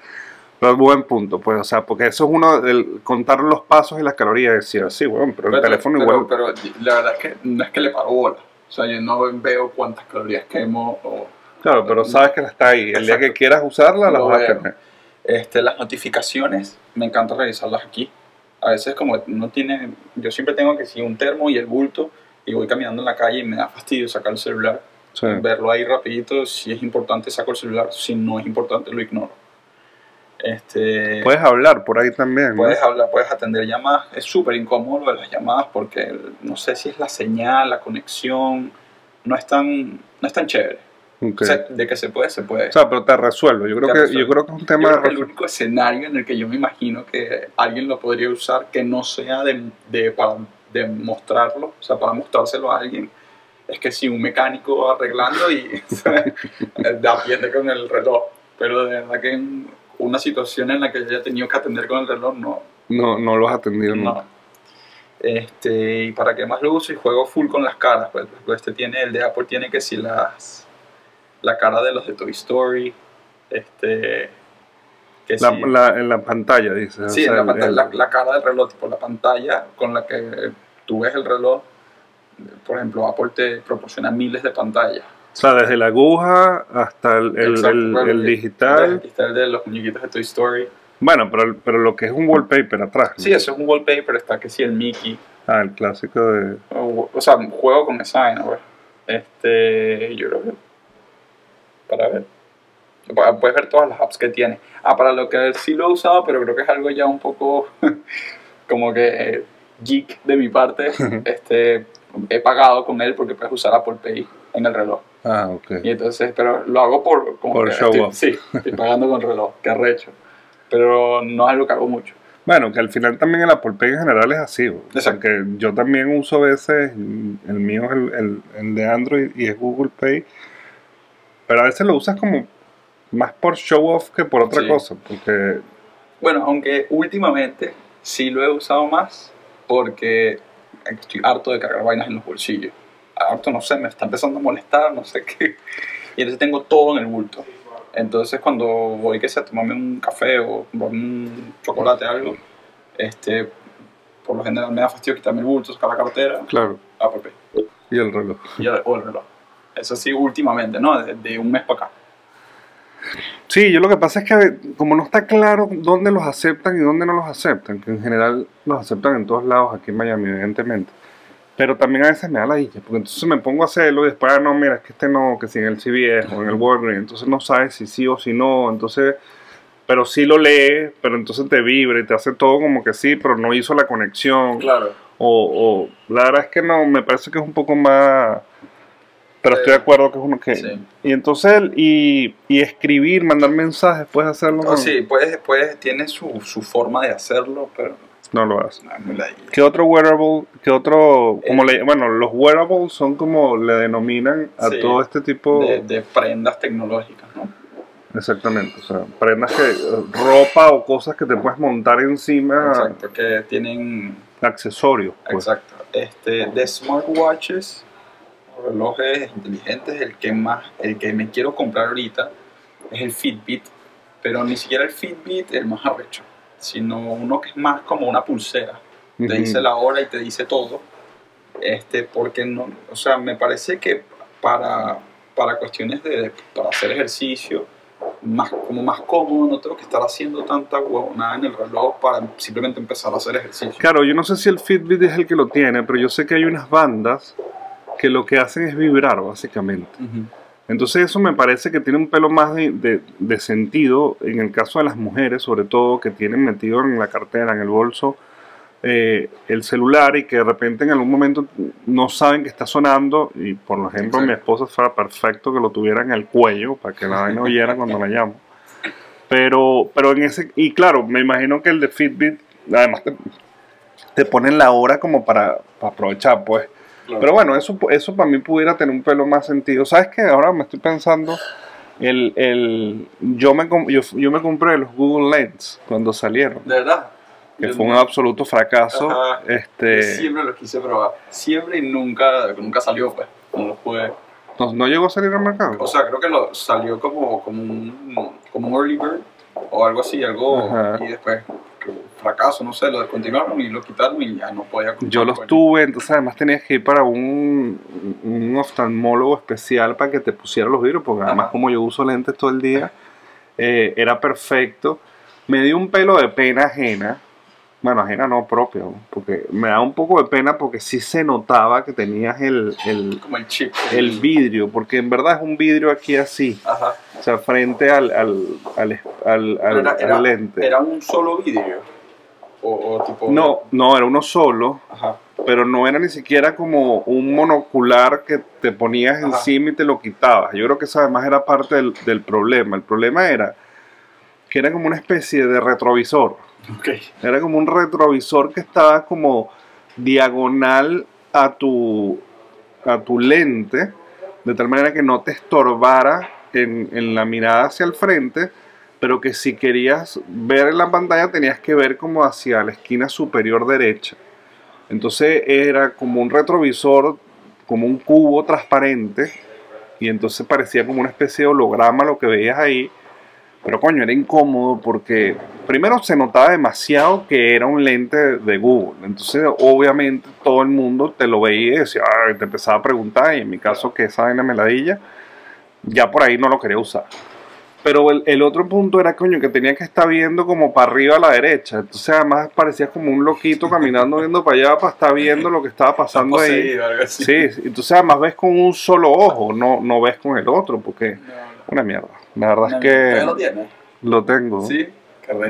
S1: Pero es buen punto, pues, o sea, porque eso es uno, el contar los pasos y las calorías, decir, sí, bueno, pero el teléfono
S2: pero-
S1: igual.
S2: Pero la verdad es que no es que le paro bola. O sea, yo no veo cuántas calorías quemo o...
S1: Claro, pero sabes que está ahí. El día que quieras usarla, la vas a tener.
S2: Este, las notificaciones, me encanta revisarlas aquí. A veces como no tiene, yo siempre tengo que si un termo y el bulto y voy caminando en la calle y me da fastidio sacar el celular,
S1: Sí.
S2: verlo ahí rapidito, si es importante saco el celular, si no es importante lo ignoro. Este,
S1: Puedes hablar por ahí también. ¿no?
S2: puedes hablar, puedes atender llamadas, es súper incómodo lo de las llamadas porque no sé si es la señal, la conexión, no es tan, no es tan chévere.
S1: Ok.
S2: O sea, de que se puede, se puede.
S1: O sea, pero te resuelve. Yo creo, que,
S2: resuelve.
S1: yo creo que es un
S2: Yo
S1: tema de
S2: creo que el único escenario en el que yo me imagino que alguien lo podría usar que no sea de, de- para de mostrarlo, o sea, para mostrárselo a alguien, es que si un mecánico va arreglando y [laughs] da atiende con el reloj. Pero de verdad que en una situación en la que yo haya tenido que atender con el reloj, no.
S1: No, no lo has atendido
S2: no.
S1: nunca.
S2: Este, y para qué más lo uso y juego full con las caras. Pues, este tiene, el de Apple tiene que si las la cara de los de Toy Story, este que
S1: La, la- en la pantalla, dices.
S2: Sí,
S1: o sea,
S2: la,
S1: el-
S2: pantalla-
S1: el-
S2: la, la cara del reloj, tipo la pantalla con la que tú ves el reloj. Por ejemplo, Apple te proporciona miles de pantallas.
S1: o sea, desde la aguja hasta el, el-
S2: Exacto,
S1: el- el digital.
S2: El de los muñequitos de Toy Story.
S1: Bueno, pero, pero lo que es un wallpaper atrás. ¿no?
S2: Sí, eso es un wallpaper, está que sí, el Mickey.
S1: Ah, el clásico de.
S2: O, o sea, juego con esa vaina, güey. Este, yo creo que. Para ver. Puedes ver todas las apps que tiene. Ah, para lo que sí lo he usado, pero creo que es algo ya un poco [laughs] como que eh, geek de mi parte. [laughs] este, he pagado con él porque puedes usar Apple Pay en el reloj.
S1: Ah, ok.
S2: Y entonces, pero lo hago por. Como
S1: Por
S2: que
S1: show
S2: estoy-
S1: off.
S2: Sí, estoy pagando con el reloj, que arrecho. Pero no es algo que hago mucho.
S1: Bueno, que al final también el Apple Pay en general es así. güey.
S2: Exacto.
S1: Porque yo también uso a veces, el mío es el, el- el de Android y es Google Pay. Pero a veces lo usas como más por show off que por otra
S2: Sí.
S1: cosa. Porque
S2: Bueno, aunque últimamente sí lo he usado más porque estoy harto de cargar vainas en los bolsillos. Harto, no sé, me está empezando a molestar, no sé [laughs] qué. Y entonces tengo todo en el bulto. Entonces cuando voy que sea tomarme un café o comprarme un chocolate algo, este, por lo general me da fastidio quitarme el bulto, sacar la cartera,
S1: claro,
S2: Pay
S1: y el reloj.
S2: y el, o el reloj. Eso sí, últimamente, ¿no? De, de un mes para acá.
S1: Sí, yo lo que pasa es que como no está claro dónde los aceptan y dónde no los aceptan, que en general los aceptan en todos lados aquí en Miami, evidentemente. Pero también a veces me da la dicha, porque entonces me pongo a hacerlo y después, ah, no, mira, es que este no, que si en el CVS o en el Walgreens, entonces no sabes si sí o si no, entonces, pero sí lo lee, pero entonces te vibra y te hace todo como que sí, pero no hizo la conexión.
S2: Claro.
S1: O, o la verdad es que no, me parece que es un poco más. Pero estoy de acuerdo que es uno que.
S2: Sí.
S1: Y entonces, el- y, y escribir, mandar mensajes, puedes hacerlo.
S2: Oh,
S1: con-
S2: sí, puedes, puedes, tiene su, su forma de hacerlo, pero
S1: No lo
S2: no, ladilla.
S1: ¿Qué otro wearable? ¿Qué otro? Como
S2: Eh.
S1: le, bueno, los wearables son como le denominan a
S2: Sí.
S1: todo este tipo.
S2: de, de prendas tecnológicas, ¿no?
S1: Exactamente. O sea, prendas que. ropa o cosas que te puedes montar encima.
S2: Exacto, que tienen,
S1: Accesorios. Pues.
S2: exacto, este, de smartwatches, relojes inteligentes, el que más, el que me quiero comprar ahorita es el Fitbit, pero ni siquiera el Fitbit el más arrecho, sino uno que es más como una pulsera, te
S1: Ujú.
S2: dice la hora y te dice todo, este, porque no, o sea, me parece que para, para cuestiones de, para hacer ejercicio, más, como más cómodo, no tengo que estar haciendo tanta huevonada en el reloj para simplemente empezar a hacer ejercicio.
S1: Claro, yo no sé si el Fitbit es el que lo tiene, pero yo sé que hay unas bandas que lo que hacen es vibrar, básicamente. Entonces eso me parece que tiene un pelo más de, de- de sentido en el caso de las mujeres, sobre todo que tienen metido en la cartera, en el bolso, eh, el celular y que de repente en algún momento no saben que está sonando y por ejemplo mi
S2: Exacto.
S1: esposa fuera perfecto que lo tuviera en el cuello para que la vaina oyera cuando la llamo. Pero, pero en ese, y claro, me imagino que el de Fitbit, además te, te ponen la hora como para, para aprovechar, pues. Pero bueno, eso, eso para mí pudiera tener un pelo más sentido. ¿Sabes qué? Ahora me estoy pensando, el, el, yo, me, yo, yo me compré los Google Lens cuando salieron,
S2: de verdad.
S1: que
S2: Yo
S1: fue un absoluto fracaso.
S2: Ajá.
S1: Este,
S2: Siempre los quise probar. Siempre y nunca, nunca salió, pues. No lo jugué.
S1: no, no llegó a salir al mercado.
S2: O sea, creo que lo salió como, como, un, como un early bird o algo así, algo.
S1: Ajá.
S2: Y después fracaso, no sé, lo descontinuaron y lo quitaron y ya no podía
S1: Yo los tuve, entonces además tenías que ir para un, un oftalmólogo especial para que te pusiera los vidrios, porque además como yo uso lentes todo el día, eh, era perfecto. Me dio un pelo de pena ajena, bueno, ajena no propia, porque me da un poco de pena porque sí se notaba que tenías el, el,
S2: Como el chip.
S1: el vidrio, porque en verdad es un vidrio aquí así,
S2: Ajá.
S1: o sea, frente al, al, al, al- al-
S2: Pero era,
S1: al
S2: era-
S1: lente.
S2: era un solo vidrio. O, o tipo.
S1: No, no, era uno solo.
S2: Ajá.
S1: pero no era ni siquiera como un monocular que te ponías
S2: Ajá.
S1: encima y te lo quitabas. Yo creo que eso además era parte del, del problema. El problema era que era como una especie de retrovisor. Era como un retrovisor que estaba como diagonal a tu, a tu lente, de tal manera que no te estorbara en, en la mirada hacia el frente, pero que si querías ver en la pantalla tenías que ver como hacia la esquina superior derecha. Entonces era como un retrovisor, como un cubo transparente, y entonces parecía como una especie de holograma lo que veías ahí. Pero coño, era incómodo porque primero se notaba demasiado que era un lente de Google. Entonces, obviamente, todo el mundo te lo veía y decía, "Ay", te empezaba a preguntar. Y en mi caso, que esa vaina me ladilla, ya por ahí no lo quería usar. Pero el, el otro punto era, coño, que tenía que estar viendo como para arriba a la derecha. Entonces, además, parecía como un loquito caminando, [laughs] viendo para allá, para estar viendo lo que estaba pasando ahí. Sí, entonces además ves con un solo ojo, no, no ves con el otro, porque
S2: No, no.
S1: una mierda. La verdad es que
S2: ¿Todavía lo tienes?
S1: lo tengo.
S2: Sí.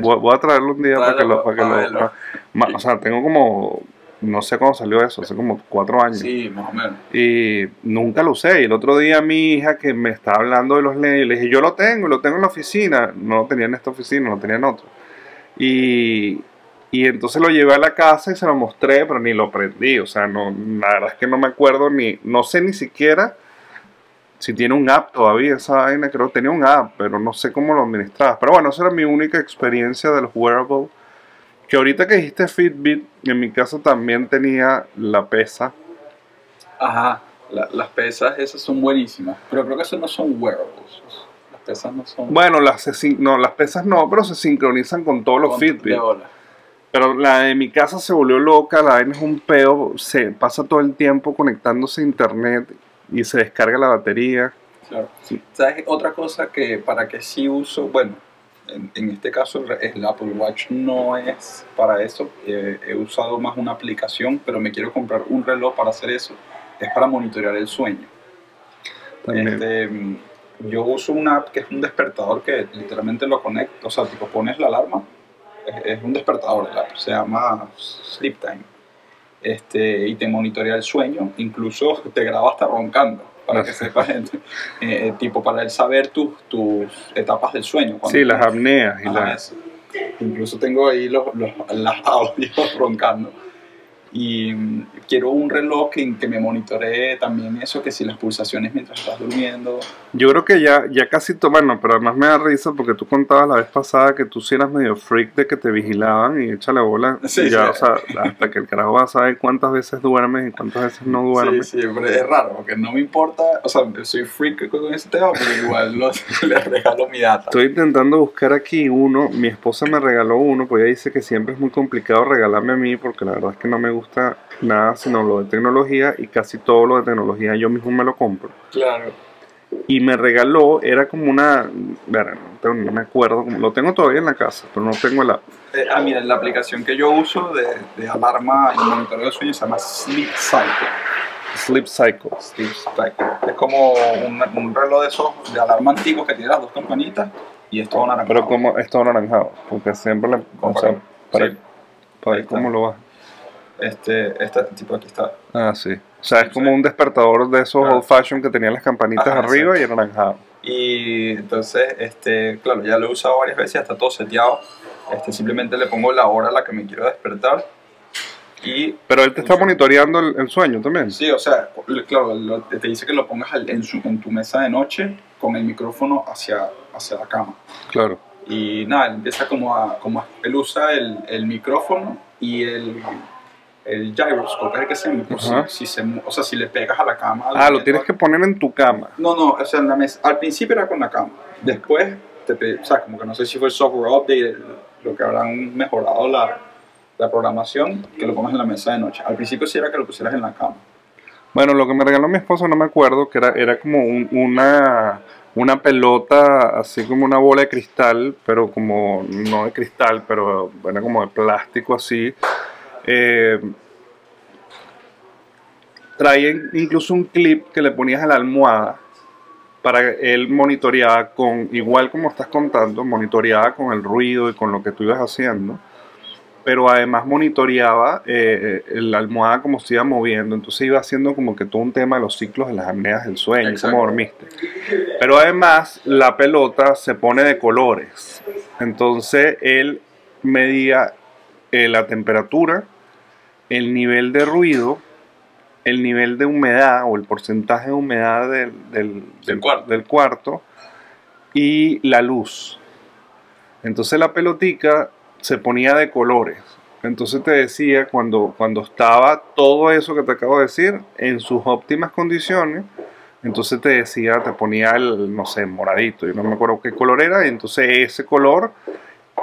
S1: Voy, voy a traerlo un día para que lo... Para que lo ma- o sea, tengo como... No sé cuándo salió eso, hace como cuatro años.
S2: Sí, más o menos.
S1: Y nunca lo usé. Y el otro día mi hija que me estaba hablando de los lentes, le dije, yo lo tengo, lo tengo en la oficina. No lo tenía en esta oficina, lo tenía en otro. Y, y entonces lo llevé a la casa y se lo mostré, pero ni lo prendí. O sea, no, la verdad es que no me acuerdo ni, no sé ni siquiera si tiene un app todavía esa vaina. Creo que tenía un app, pero no sé cómo lo administraba. Pero bueno, esa era mi única experiencia de los wearables. Que ahorita que dijiste Fitbit, en mi caso también tenía la pesa.
S2: Ajá. La- las pesas esas son buenísimas. Pero creo que esos no son wearables. Las pesas no son.
S1: Bueno, las, se no, las pesas no, pero se sincronizan con todos los
S2: con-
S1: Fitbit.
S2: de bola.
S1: Pero la de mi casa se volvió loca, la vaina es un peo, se pasa todo el tiempo conectándose a internet y se descarga la batería.
S2: Claro.
S1: Sí.
S2: ¿Sabes? Otra cosa que para que sí uso, bueno, en, en este caso el, Apple Watch no es para eso. eh, he usado más una aplicación, pero me quiero comprar un reloj para hacer eso. Es para monitorear el sueño. Este, mm, yo uso una app que es un despertador que literalmente lo conecta, o sea, tipo pones la alarma, es, es un despertador, el app, se llama Sleep Time. Este, y te monitorea el sueño, incluso te graba hasta roncando, para que [laughs] sepas, eh, eh, tipo para él saber tus, tus etapas del sueño.
S1: Sí, las apneas y las...
S2: Incluso tengo ahí los, los, las audios [laughs] roncando. Y quiero un reloj que, que me monitoree también eso, que si las pulsaciones mientras estás durmiendo.
S1: Yo creo que ya, ya casi, bueno, pero además me da risa porque tú contabas la vez pasada que tú sí eras medio freak de que te vigilaban y échale bola. [laughs]
S2: Sí,
S1: y ya,
S2: sí.
S1: o sea, hasta que el carajo va a saber cuántas veces duermes y cuántas veces no duermes.
S2: Sí, sí, pero es raro, porque no me importa, o sea, soy freak con ese tema, pero igual lo- [laughs] le regalo mi data.
S1: Estoy intentando buscar aquí uno. Mi esposa me regaló uno, pues ella dice que siempre es muy complicado regalarme a mí porque la verdad es que no me gusta nada sino lo de tecnología y casi todo lo de tecnología yo mismo me lo compro.
S2: Claro.
S1: Y me regaló, era como una. No, no me acuerdo, lo tengo todavía en la casa, pero no tengo la.
S2: Eh, ah, mira, la aplicación que yo uso de, de alarma y monitoreo del sueño se llama Sleep Cycle.
S1: Sleep Cycle.
S2: Sleep Cycle. Es como un, un reloj de esos de alarma antiguo que tiene las dos campanitas y es todo naranja.
S1: Pero como es todo naranjado, porque siempre le. O sea, para,
S2: Sí.
S1: para ver cómo lo va.
S2: Este, este tipo aquí está.
S1: Ah, sí. O sea, es como un despertador de esos
S2: Claro.
S1: old fashion que tenían las campanitas
S2: Ajá,
S1: arriba y anaranjado.
S2: Y entonces, este, claro, ya lo he usado varias veces, ya está todo seteado. Este, simplemente le pongo la hora a la que me quiero despertar. Y
S1: Pero él te está monitoreando el, el sueño también.
S2: sí, o sea, claro, lo- te dice que lo pongas en, su- en tu mesa de noche con el micrófono hacia, hacia la cama.
S1: Claro.
S2: Y nada, él empieza como a, como a- él usa el, el micrófono y el, el gyroscope, es el que se, por si,
S1: Ajá.
S2: si se o sea, si le pegas a la cama.
S1: Ah, lo tienes que poner en tu cama.
S2: No, no, o sea, en la mesa, al principio era con la cama, después, te o sea, como que no sé si fue el software update, el- lo que habrán mejorado la, la programación, que lo pongas en la mesa de noche. Al principio sí era que lo pusieras en la cama.
S1: Bueno, lo que me regaló mi esposo no me acuerdo, que era, era como un- una, una pelota, así como una bola de cristal, pero como, no de cristal, pero era como de plástico así. Eh, traía incluso un clip que le ponías a la almohada para que él monitoreaba con, igual como estás contando, monitoreaba con el ruido y con lo que tú ibas haciendo, pero además monitoreaba eh, la almohada como se iba moviendo, entonces iba haciendo como que todo un tema de los ciclos de las apneas del sueño,
S2: Exacto.
S1: cómo dormiste. Pero además la pelota se pone de colores, entonces él medía eh, la temperatura, el nivel de ruido, el nivel de humedad o el porcentaje de humedad del, del- del-
S2: cuarto.
S1: del cuarto y la luz. Entonces la pelotica se ponía de colores. Entonces te decía cuando, cuando estaba todo eso que te acabo de decir en sus óptimas condiciones, entonces te decía, te ponía el, no sé, moradito, yo no me acuerdo qué color era, y entonces ese color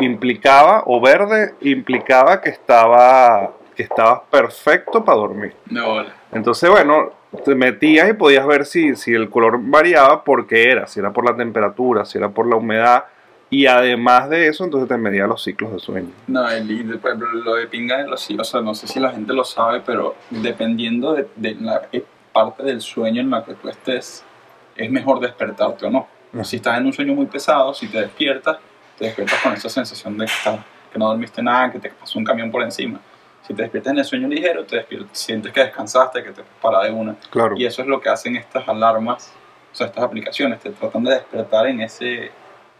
S1: implicaba, o verde, implicaba que estaba, que estabas perfecto para dormir.
S2: No, vale.
S1: Entonces, bueno, te metías y podías ver si, si el color variaba por qué era, si era por la temperatura, si era por la humedad, y además de eso, entonces te medía los ciclos de sueño.
S2: No, el, por ejemplo, lo de pinga de los sí, o sea, no sé si la gente lo sabe, pero dependiendo de, de la eh, parte del sueño en la que tú estés, es mejor despertarte o no. Si estás en un sueño muy pesado, si te despiertas, te despiertas con esa sensación de que, estás- que no dormiste nada, que te pasó un camión por encima. Si te despiertas en el sueño ligero, te sientes que descansaste, que te paras de una.
S1: Claro.
S2: Y eso es lo que hacen estas alarmas, o sea, estas aplicaciones, te tratan de despertar en ese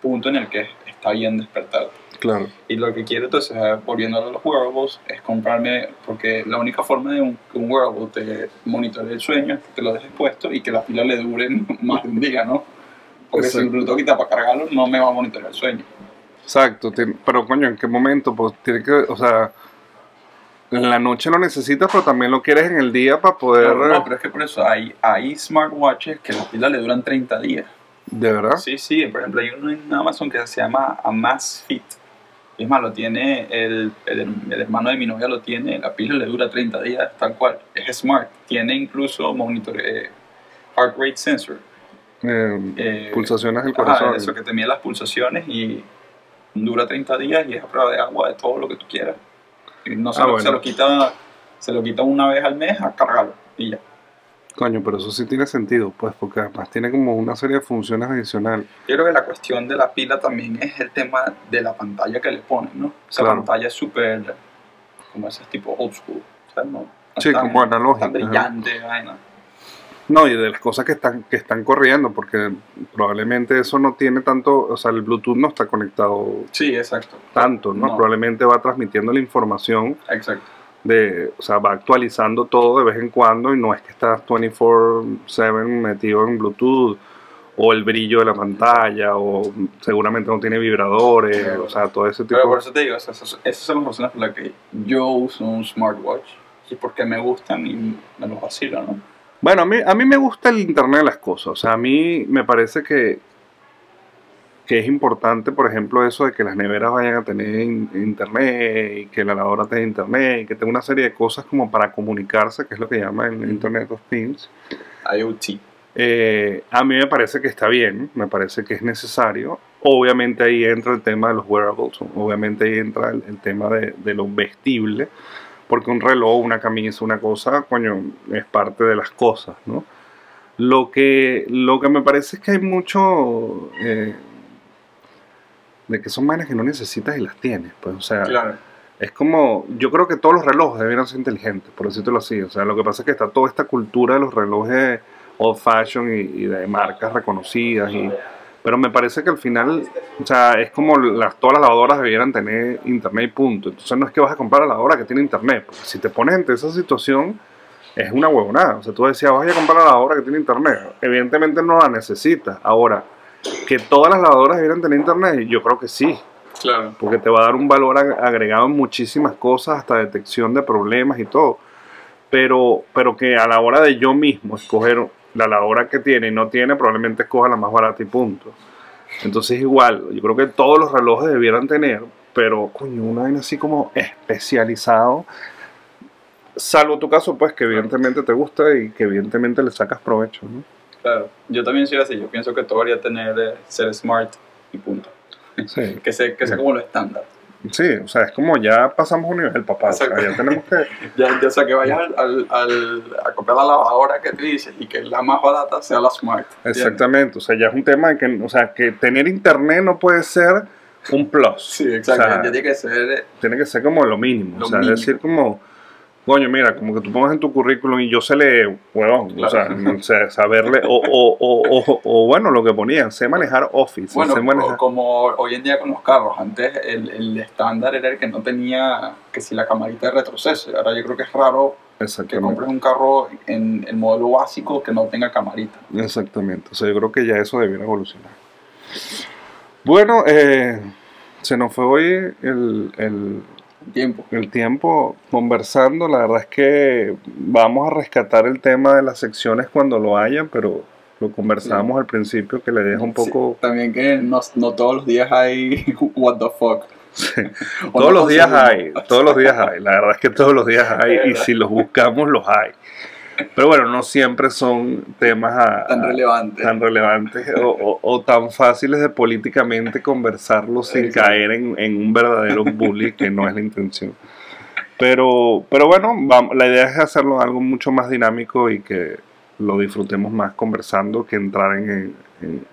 S2: punto en el que está bien despertarte.
S1: Claro.
S2: Y lo que quiero entonces, volviendo a los wearables, es comprarme, porque la única forma de un, que un wearable te monitoree el sueño es que te lo dejes puesto y que la pila le dure [laughs] más de un día, ¿no? Porque si
S1: Exacto.
S2: tengo que quitar para cargarlo, no me va a monitorear el sueño.
S1: Exacto. Pero, coño, ¿en qué momento? Pues tiene que, o sea, en la noche lo necesitas, pero también lo quieres en el día para poder...
S2: No, no, pero es que por eso hay, hay smartwatches que las pilas le duran 30 días.
S1: ¿De verdad?
S2: Sí, sí, por ejemplo, hay uno en Amazon que se llama Amazfit. Es más, lo tiene el, el, el hermano de mi novia, lo tiene, la pila le dura 30 días, tal cual. Es smart, tiene incluso monitor, eh, heart rate sensor.
S1: Eh,
S2: eh,
S1: pulsaciones del corazón.
S2: eso que te mide las pulsaciones y dura 30 días y es a prueba de agua, de todo lo que tú quieras. No se,
S1: Ah,
S2: lo,
S1: bueno.
S2: se lo quita se lo quita una vez al mes a cargarlo y ya.
S1: Coño, pero eso sí tiene sentido, pues, porque además tiene como una serie de funciones adicionales.
S2: Yo creo que la cuestión de la pila también es el tema de la pantalla que le ponen, ¿no? Esa
S1: Claro.
S2: pantalla es súper, como ese tipo old school, o sea, no, no
S1: Sí,
S2: tan-
S1: como analógica,
S2: brillante, vaina.
S1: No, y de las cosas que están, que están corriendo, porque probablemente eso no tiene tanto, o sea, el Bluetooth no está conectado
S2: Sí, exacto.
S1: tanto, ¿no?
S2: No.
S1: Probablemente va transmitiendo la información
S2: Exacto.
S1: de, o sea, va actualizando todo de vez en cuando y no es que estás 24/7 metido en Bluetooth o el brillo de la pantalla o seguramente no tiene vibradores, o sea, todo ese tipo
S2: Pero por eso te digo, esas son las razones por las que yo uso un smartwatch y porque me gustan y me los vacilo, ¿no?
S1: Bueno, a mí, a mí me gusta el Internet de las cosas. O sea, a mí me parece que, que es importante, por ejemplo, eso de que las neveras vayan a tener in- Internet y que la lavadora tenga Internet y que tenga una serie de cosas como para comunicarse, que es lo que llaman el Internet of Things.
S2: IoT.
S1: Eh, a mí me parece que está bien, me parece que es necesario. Obviamente ahí entra el tema de los wearables, obviamente ahí entra el, el tema de, de lo vestible, porque un reloj, una camisa, una cosa, coño, es parte de las cosas, ¿no? Lo que, lo que me parece es que hay mucho eh, de que son vainas que no necesitas y las tienes, pues, o sea,
S2: Claro.
S1: es como, yo creo que todos los relojes deberían ser inteligentes, por decirlo así. O sea, lo que pasa es que está toda esta cultura de los relojes old fashion y, y de marcas reconocidas. Y, pero me parece que al final, o sea, es como las, todas las lavadoras debieran tener internet y punto. Entonces no es que vas a comprar la lavadora que tiene internet, porque si te pones ante esa situación, es una huevonada. O sea, tú decías, vas a comprar la lavadora que tiene internet. Evidentemente no la necesitas. Ahora, que todas las lavadoras debieran tener internet, yo creo que sí
S2: Claro.
S1: porque te va a dar un valor ag- agregado en muchísimas cosas, hasta detección de problemas y todo. Pero, pero que a la hora de yo mismo escoger la lavadora que tiene y no tiene, probablemente escoja la más barata y punto. Entonces igual, yo creo que todos los relojes debieran tener, pero coño, una vaina así como especializado. Salvo tu caso, pues que evidentemente te gusta y que evidentemente le sacas provecho, ¿no?
S2: Claro, yo también soy así, yo pienso que todo debería tener eh, ser smart y punto.
S1: Sí. [laughs]
S2: Que sea, que sea como lo estándar.
S1: Sí, o sea, es como ya pasamos un nivel, papá. O sea,
S2: Exacto.
S1: ya tenemos que. [laughs]
S2: Ya, ya o sea, que vayas al, al, al- a comprar la lavadora que te dices y que la más barata sea la smart. ¿entiendes?
S1: Exactamente, o sea, ya es un tema de que, o sea, que tener internet no puede ser un plus.
S2: Sí, exacto.
S1: O sea,
S2: ya tiene que ser eh,
S1: tiene que ser como lo mínimo.
S2: Lo
S1: o sea,
S2: mínimo.
S1: es decir, como, coño, mira, como que tú pongas en tu currículum y yo sé leer, huevón, o sea,
S2: Claro.
S1: no sé, saberle, o, o, o, o, o bueno, lo que ponían, sé manejar Office,
S2: Bueno,
S1: sé manejar.
S2: como hoy en día con los carros, antes el, el estándar era el que no tenía que si la camarita de retroceso. Ahora yo creo que es raro que compres un carro en el modelo básico que no tenga camarita.
S1: Exactamente, o sea, yo creo que ya eso debiera evolucionar. Bueno, eh, se nos fue hoy el, el,
S2: Tiempo.
S1: el tiempo conversando. La verdad es que vamos a rescatar el tema de las secciones cuando lo haya, pero lo conversábamos al principio que le deja un
S2: Sí,
S1: poco...
S2: también que no, no todos los días hay [laughs] what the fuck. [laughs]
S1: Todos
S2: no
S1: los días hay, todos los días hay. La verdad es que todos los días hay [laughs] y si los buscamos los hay. Pero bueno, no siempre son temas a-
S2: Tan
S1: a-
S2: relevante.
S1: tan relevantes o, o- o tan fáciles de políticamente conversarlos sin
S2: Exacto.
S1: caer en, en un verdadero bully, que no es la intención. Pero, pero bueno, vam- la idea es hacerlo algo mucho más dinámico y que lo disfrutemos más conversando que entrar en, en-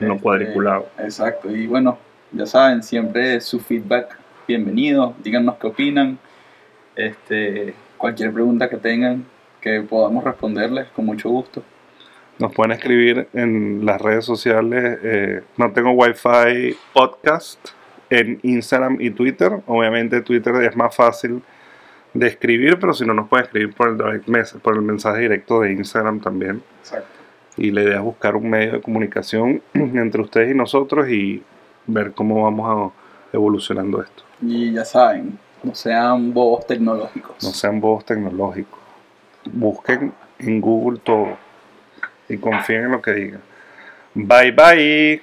S1: en lo
S2: Este,
S1: cuadriculado.
S2: Exacto, y bueno, ya saben, siempre su feedback bienvenido, díganos qué opinan, este, cualquier pregunta que tengan que podamos responderles con mucho gusto.
S1: Nos pueden escribir en las redes sociales. eh, no tengo Wi-Fi podcast en Instagram y Twitter. Obviamente Twitter es más fácil de escribir, pero si no nos pueden escribir por el direct message, por el mensaje directo de Instagram también.
S2: Exacto.
S1: Y la idea es buscar un medio de comunicación [clears throat] entre ustedes y nosotros y ver cómo vamos a- evolucionando esto.
S2: Y ya saben, no sean bobos tecnológicos.
S1: No sean bobos tecnológicos. Busquen en Google todo y confíen en lo que digan. Bye bye.